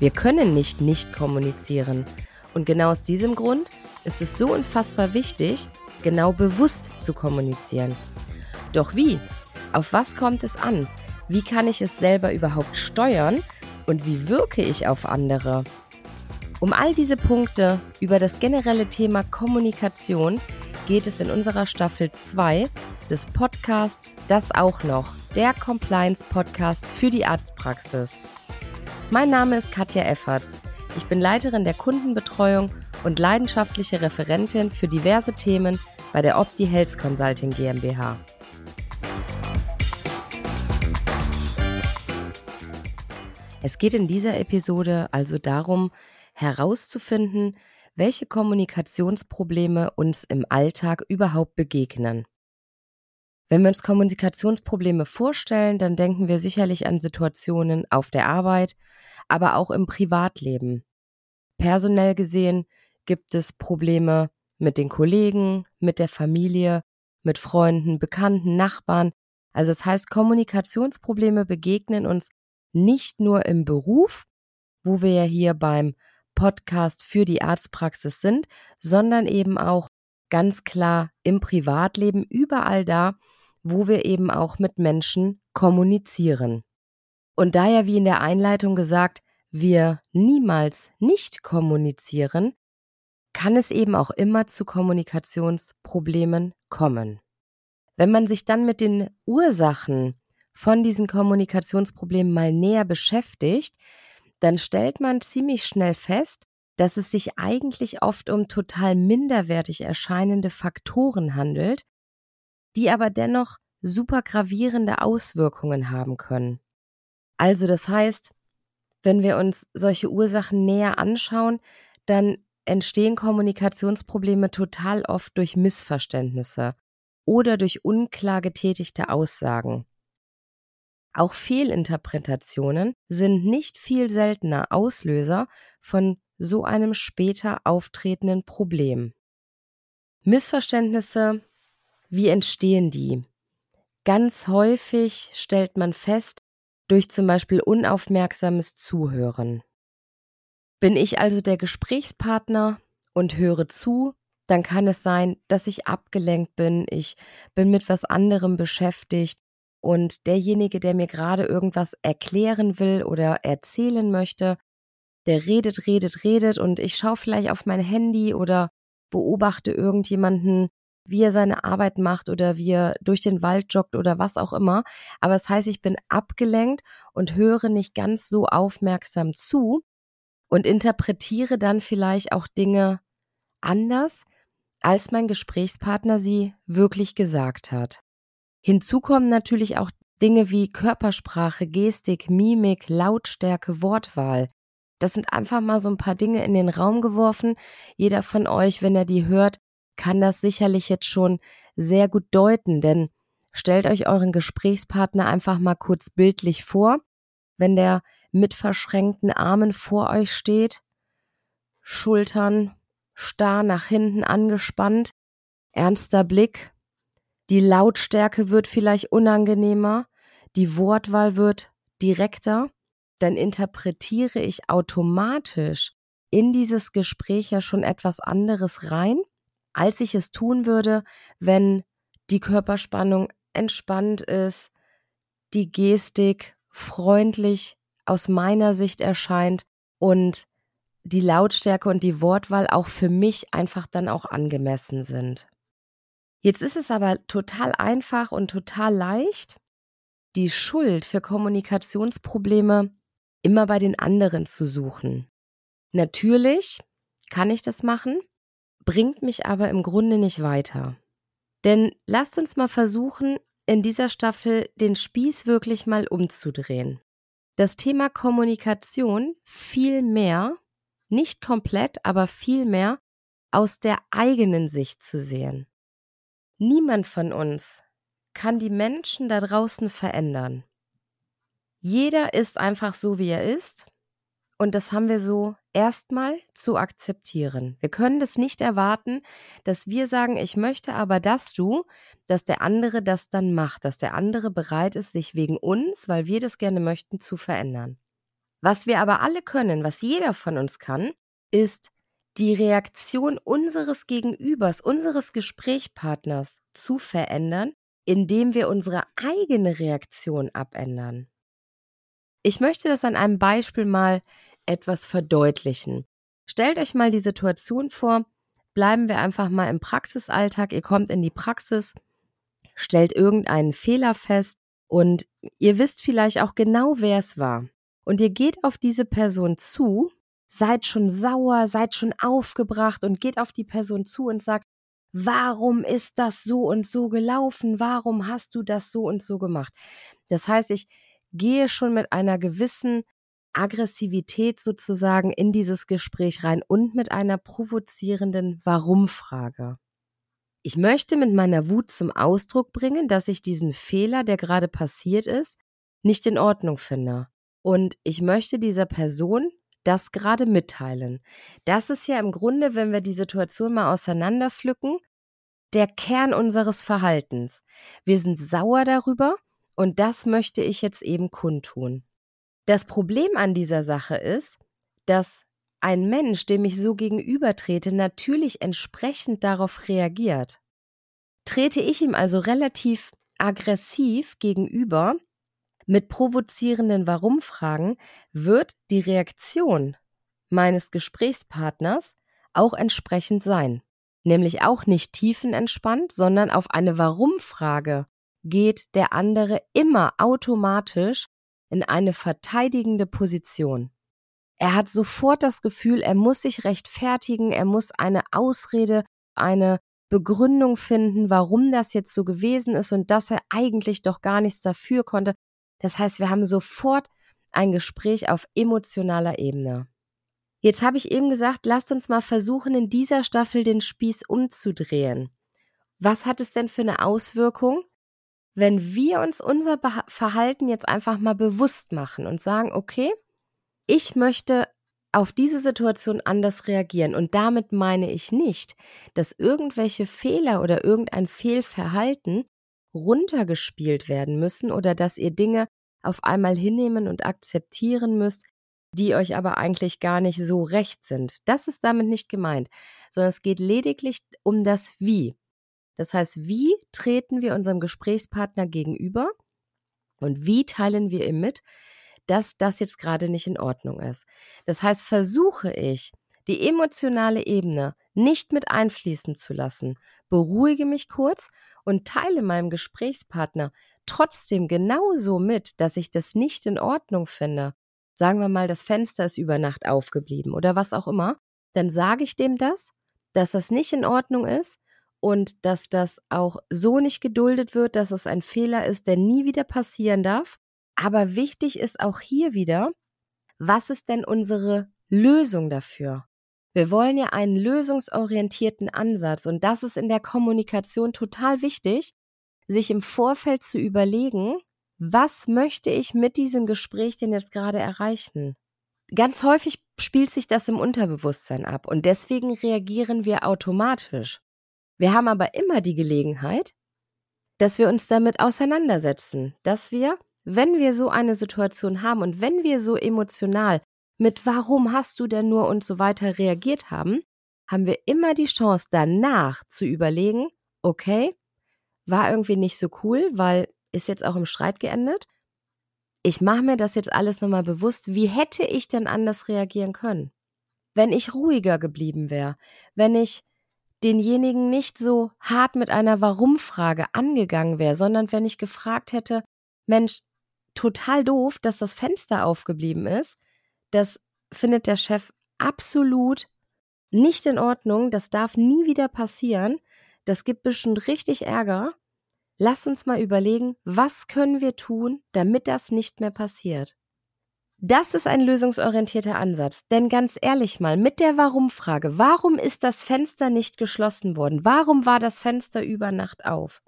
Wir können nicht nicht kommunizieren. Und genau aus diesem Grund ist es so unfassbar wichtig, genau bewusst zu kommunizieren. Doch wie? Auf was kommt es an? Wie kann ich es selber überhaupt steuern? Und wie wirke ich auf andere? Um all diese Punkte über das generelle Thema Kommunikation geht es in unserer Staffel 2 des Podcasts Das auch noch, der Compliance-Podcast für die Arztpraxis. Mein Name ist Katja Efferts. Ich bin Leiterin der Kundenbetreuung und leidenschaftliche Referentin für diverse Themen bei der Opti Health Consulting GmbH. Es geht in dieser Episode also darum, herauszufinden, welche Kommunikationsprobleme uns im Alltag überhaupt begegnen. Wenn wir uns Kommunikationsprobleme vorstellen, dann denken wir sicherlich an Situationen auf der Arbeit, aber auch im Privatleben. Personell gesehen gibt es Probleme mit den Kollegen, mit der Familie, mit Freunden, Bekannten, Nachbarn. Also das heißt, Kommunikationsprobleme begegnen uns nicht nur im Beruf, wo wir ja hier beim Podcast für die Arztpraxis sind, sondern eben auch ganz klar im Privatleben, überall da, wo wir eben auch mit Menschen kommunizieren. Und da ja, wie in der Einleitung gesagt, wir niemals nicht kommunizieren, kann es eben auch immer zu Kommunikationsproblemen kommen. Wenn man sich dann mit den Ursachen von diesen Kommunikationsproblemen mal näher beschäftigt, dann stellt man ziemlich schnell fest, dass es sich eigentlich oft um total minderwertig erscheinende Faktoren handelt, die aber dennoch super gravierende Auswirkungen haben können. Also das heißt, wenn wir uns solche Ursachen näher anschauen, dann entstehen Kommunikationsprobleme total oft durch Missverständnisse oder durch unklar getätigte Aussagen. Auch Fehlinterpretationen sind nicht viel seltener Auslöser von so einem später auftretenden Problem. Missverständnisse, wie entstehen die? Ganz häufig stellt man fest, durch zum Beispiel unaufmerksames Zuhören. Bin ich also der Gesprächspartner und höre zu, dann kann es sein, dass ich abgelenkt bin, ich bin mit was anderem beschäftigt und derjenige, der mir gerade irgendwas erklären will oder erzählen möchte, der redet, redet, redet und ich schaue vielleicht auf mein Handy oder beobachte irgendjemanden, wie er seine Arbeit macht oder wie er durch den Wald joggt oder was auch immer. Aber es das heißt, ich bin abgelenkt und höre nicht ganz so aufmerksam zu und interpretiere dann vielleicht auch Dinge anders, als mein Gesprächspartner sie wirklich gesagt hat. Hinzu kommen natürlich auch Dinge wie Körpersprache, Gestik, Mimik, Lautstärke, Wortwahl. Das sind einfach mal so ein paar Dinge in den Raum geworfen. Jeder von euch, wenn er die hört, kann das sicherlich jetzt schon sehr gut deuten, denn stellt euch euren Gesprächspartner einfach mal kurz bildlich vor, wenn der mit verschränkten Armen vor euch steht, Schultern starr nach hinten angespannt, ernster Blick, die Lautstärke wird vielleicht unangenehmer, die Wortwahl wird direkter, dann interpretiere ich automatisch in dieses Gespräch ja schon etwas anderes rein, als ich es tun würde, wenn die Körperspannung entspannt ist, die Gestik freundlich aus meiner Sicht erscheint und die Lautstärke und die Wortwahl auch für mich einfach dann auch angemessen sind. Jetzt ist es aber total einfach und total leicht, die Schuld für Kommunikationsprobleme immer bei den anderen zu suchen. Natürlich kann ich das machen, bringt mich aber im Grunde nicht weiter. Denn lasst uns mal versuchen, in dieser Staffel den Spieß wirklich mal umzudrehen. Das Thema Kommunikation viel mehr, nicht komplett, aber viel mehr aus der eigenen Sicht zu sehen. Niemand von uns kann die Menschen da draußen verändern. Jeder ist einfach so, wie er ist. Und das haben wir so erstmal zu akzeptieren. Wir können das nicht erwarten, dass wir sagen, ich möchte aber, dass du, dass der andere das dann macht, dass der andere bereit ist, sich wegen uns, weil wir das gerne möchten, zu verändern. Was wir aber alle können, was jeder von uns kann, ist die Reaktion unseres Gegenübers, unseres Gesprächspartners zu verändern, indem wir unsere eigene Reaktion abändern. Ich möchte das an einem Beispiel mal etwas verdeutlichen. Stellt euch mal die Situation vor, bleiben wir einfach mal im Praxisalltag, ihr kommt in die Praxis, stellt irgendeinen Fehler fest und ihr wisst vielleicht auch genau, wer es war. Und ihr geht auf diese Person zu, seid schon sauer, seid schon aufgebracht und geht auf die Person zu und sagt, warum ist das so und so gelaufen? Warum hast du das so und so gemacht? Das heißt, ich gehe schon mit einer gewissen Aggressivität sozusagen in dieses Gespräch rein und mit einer provozierenden Warum-Frage. Ich möchte mit meiner Wut zum Ausdruck bringen, dass ich diesen Fehler, der gerade passiert ist, nicht in Ordnung finde. Und ich möchte dieser Person das gerade mitteilen. Das ist ja im Grunde, wenn wir die Situation mal auseinanderpflücken, der Kern unseres Verhaltens. Wir sind sauer darüber und das möchte ich jetzt eben kundtun. Das Problem an dieser Sache ist, dass ein Mensch, dem ich so gegenübertrete, natürlich entsprechend darauf reagiert. Trete ich ihm also relativ aggressiv gegenüber, mit provozierenden Warum-Fragen, wird die Reaktion meines Gesprächspartners auch entsprechend sein. Nämlich auch nicht tiefenentspannt, sondern auf eine Warum-Frage geht der andere immer automatisch in eine verteidigende Position. Er hat sofort das Gefühl, er muss sich rechtfertigen, er muss eine Ausrede, eine Begründung finden, warum das jetzt so gewesen ist und dass er eigentlich doch gar nichts dafür konnte. Das heißt, wir haben sofort ein Gespräch auf emotionaler Ebene. Jetzt habe ich eben gesagt, lasst uns mal versuchen, in dieser Staffel den Spieß umzudrehen. Was hat es denn für eine Auswirkung, wenn wir uns unser Verhalten jetzt einfach mal bewusst machen und sagen, okay, ich möchte auf diese Situation anders reagieren. Und damit meine ich nicht, dass irgendwelche Fehler oder irgendein Fehlverhalten runtergespielt werden müssen oder dass ihr Dinge auf einmal hinnehmen und akzeptieren müsst, die euch aber eigentlich gar nicht so recht sind. Das ist damit nicht gemeint, sondern es geht lediglich um das Wie. Das heißt, wie treten wir unserem Gesprächspartner gegenüber und wie teilen wir ihm mit, dass das jetzt gerade nicht in Ordnung ist. Das heißt, versuche ich, die emotionale Ebene nicht mit einfließen zu lassen, beruhige mich kurz und teile meinem Gesprächspartner trotzdem genauso mit, dass ich das nicht in Ordnung finde. Sagen wir mal, das Fenster ist über Nacht aufgeblieben oder was auch immer, dann sage ich dem das, dass das nicht in Ordnung ist und dass das auch so nicht geduldet wird, dass es ein Fehler ist, der nie wieder passieren darf. Aber wichtig ist auch hier wieder, was ist denn unsere Lösung dafür? Wir wollen ja einen lösungsorientierten Ansatz und das ist in der Kommunikation total wichtig, sich im Vorfeld zu überlegen, was möchte ich mit diesem Gespräch denn jetzt gerade erreichen? Ganz häufig spielt sich das im Unterbewusstsein ab und deswegen reagieren wir automatisch. Wir haben aber immer die Gelegenheit, dass wir uns damit auseinandersetzen, dass wir, wenn wir so eine Situation haben und wenn wir so emotional mit warum hast du denn nur und so weiter reagiert haben, haben wir immer die Chance danach zu überlegen, okay, war irgendwie nicht so cool, weil ist jetzt auch im Streit geendet. Ich mache mir das jetzt alles nochmal bewusst. Wie hätte ich denn anders reagieren können? Wenn ich ruhiger geblieben wäre, wenn ich denjenigen nicht so hart mit einer Warum-Frage angegangen wäre, sondern wenn ich gefragt hätte, Mensch, total doof, dass das Fenster aufgeblieben ist, das findet der Chef absolut nicht in Ordnung, das darf nie wieder passieren, das gibt bestimmt richtig Ärger. Lass uns mal überlegen, was können wir tun, damit das nicht mehr passiert. Das ist ein lösungsorientierter Ansatz. Denn ganz ehrlich mal, mit der Warum-Frage, warum ist das Fenster nicht geschlossen worden? Warum war das Fenster über Nacht auf?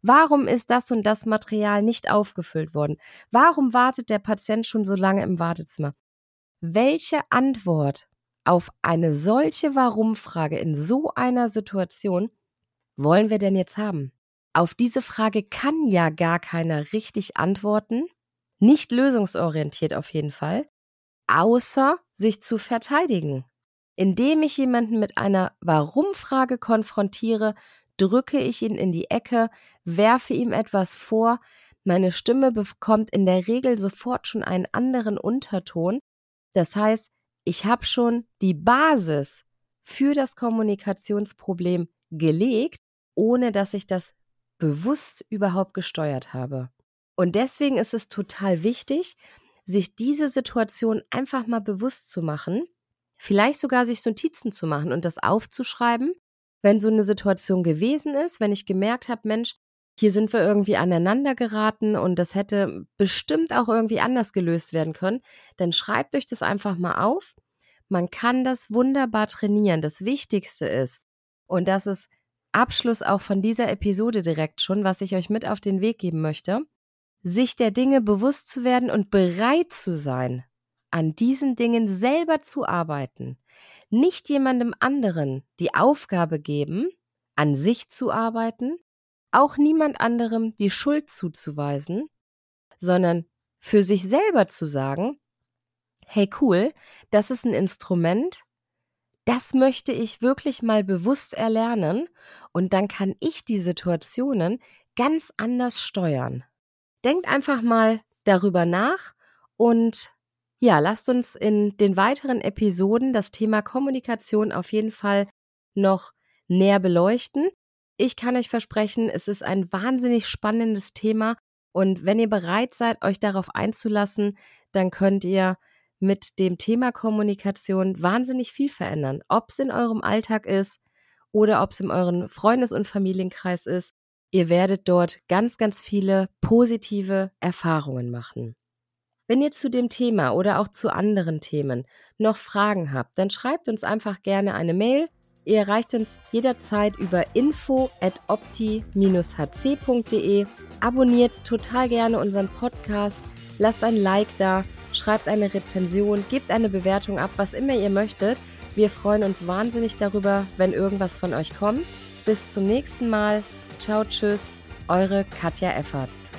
Warum ist das und das Material nicht aufgefüllt worden? Warum wartet der Patient schon so lange im Wartezimmer? Welche Antwort auf eine solche Warum-Frage in so einer Situation wollen wir denn jetzt haben? Auf diese Frage kann ja gar keiner richtig antworten, nicht lösungsorientiert auf jeden Fall. außer sich zu verteidigen. Indem ich jemanden mit einer Warum-Frage konfrontiere, drücke ich ihn in die Ecke, werfe ihm etwas vor, meine Stimme bekommt in der Regel sofort schon einen anderen Unterton. Das heißt, ich habe schon die Basis für das Kommunikationsproblem gelegt, ohne dass ich das bewusst überhaupt gesteuert habe. Und deswegen ist es total wichtig, sich diese Situation einfach mal bewusst zu machen, vielleicht sogar sich Notizen zu machen und das aufzuschreiben, wenn so eine Situation gewesen ist, wenn ich gemerkt habe, Mensch, hier sind wir irgendwie aneinander geraten und das hätte bestimmt auch irgendwie anders gelöst werden können, dann schreibt euch das einfach mal auf. Man kann das wunderbar trainieren. Das Wichtigste ist, und das ist Abschluss auch von dieser Episode direkt schon, was ich euch mit auf den Weg geben möchte, sich der Dinge bewusst zu werden und bereit zu sein, an diesen Dingen selber zu arbeiten. Nicht jemandem anderen die Aufgabe geben, an sich zu arbeiten, auch niemand anderem die Schuld zuzuweisen, sondern für sich selber zu sagen, hey cool, das ist ein Instrument, das möchte ich wirklich mal bewusst erlernen und dann kann ich die Situationen ganz anders steuern. Denkt einfach mal darüber nach und ja, lasst uns in den weiteren Episoden das Thema Kommunikation auf jeden Fall noch näher beleuchten. Ich kann euch versprechen, es ist ein wahnsinnig spannendes Thema und wenn ihr bereit seid, euch darauf einzulassen, dann könnt ihr mit dem Thema Kommunikation wahnsinnig viel verändern. Ob es in eurem Alltag ist oder ob es in eurem Freundes- und Familienkreis ist. Ihr werdet dort ganz, ganz viele positive Erfahrungen machen. Wenn ihr zu dem Thema oder auch zu anderen Themen noch Fragen habt, dann schreibt uns einfach gerne eine Mail. Ihr erreicht uns jederzeit über info at opti-hc.de. Abonniert total gerne unseren Podcast, lasst ein Like da schreibt eine Rezension, gebt eine Bewertung ab, was immer ihr möchtet. Wir freuen uns wahnsinnig darüber, wenn irgendwas von euch kommt. Bis zum nächsten Mal. Ciao, tschüss, eure Katja Efferts.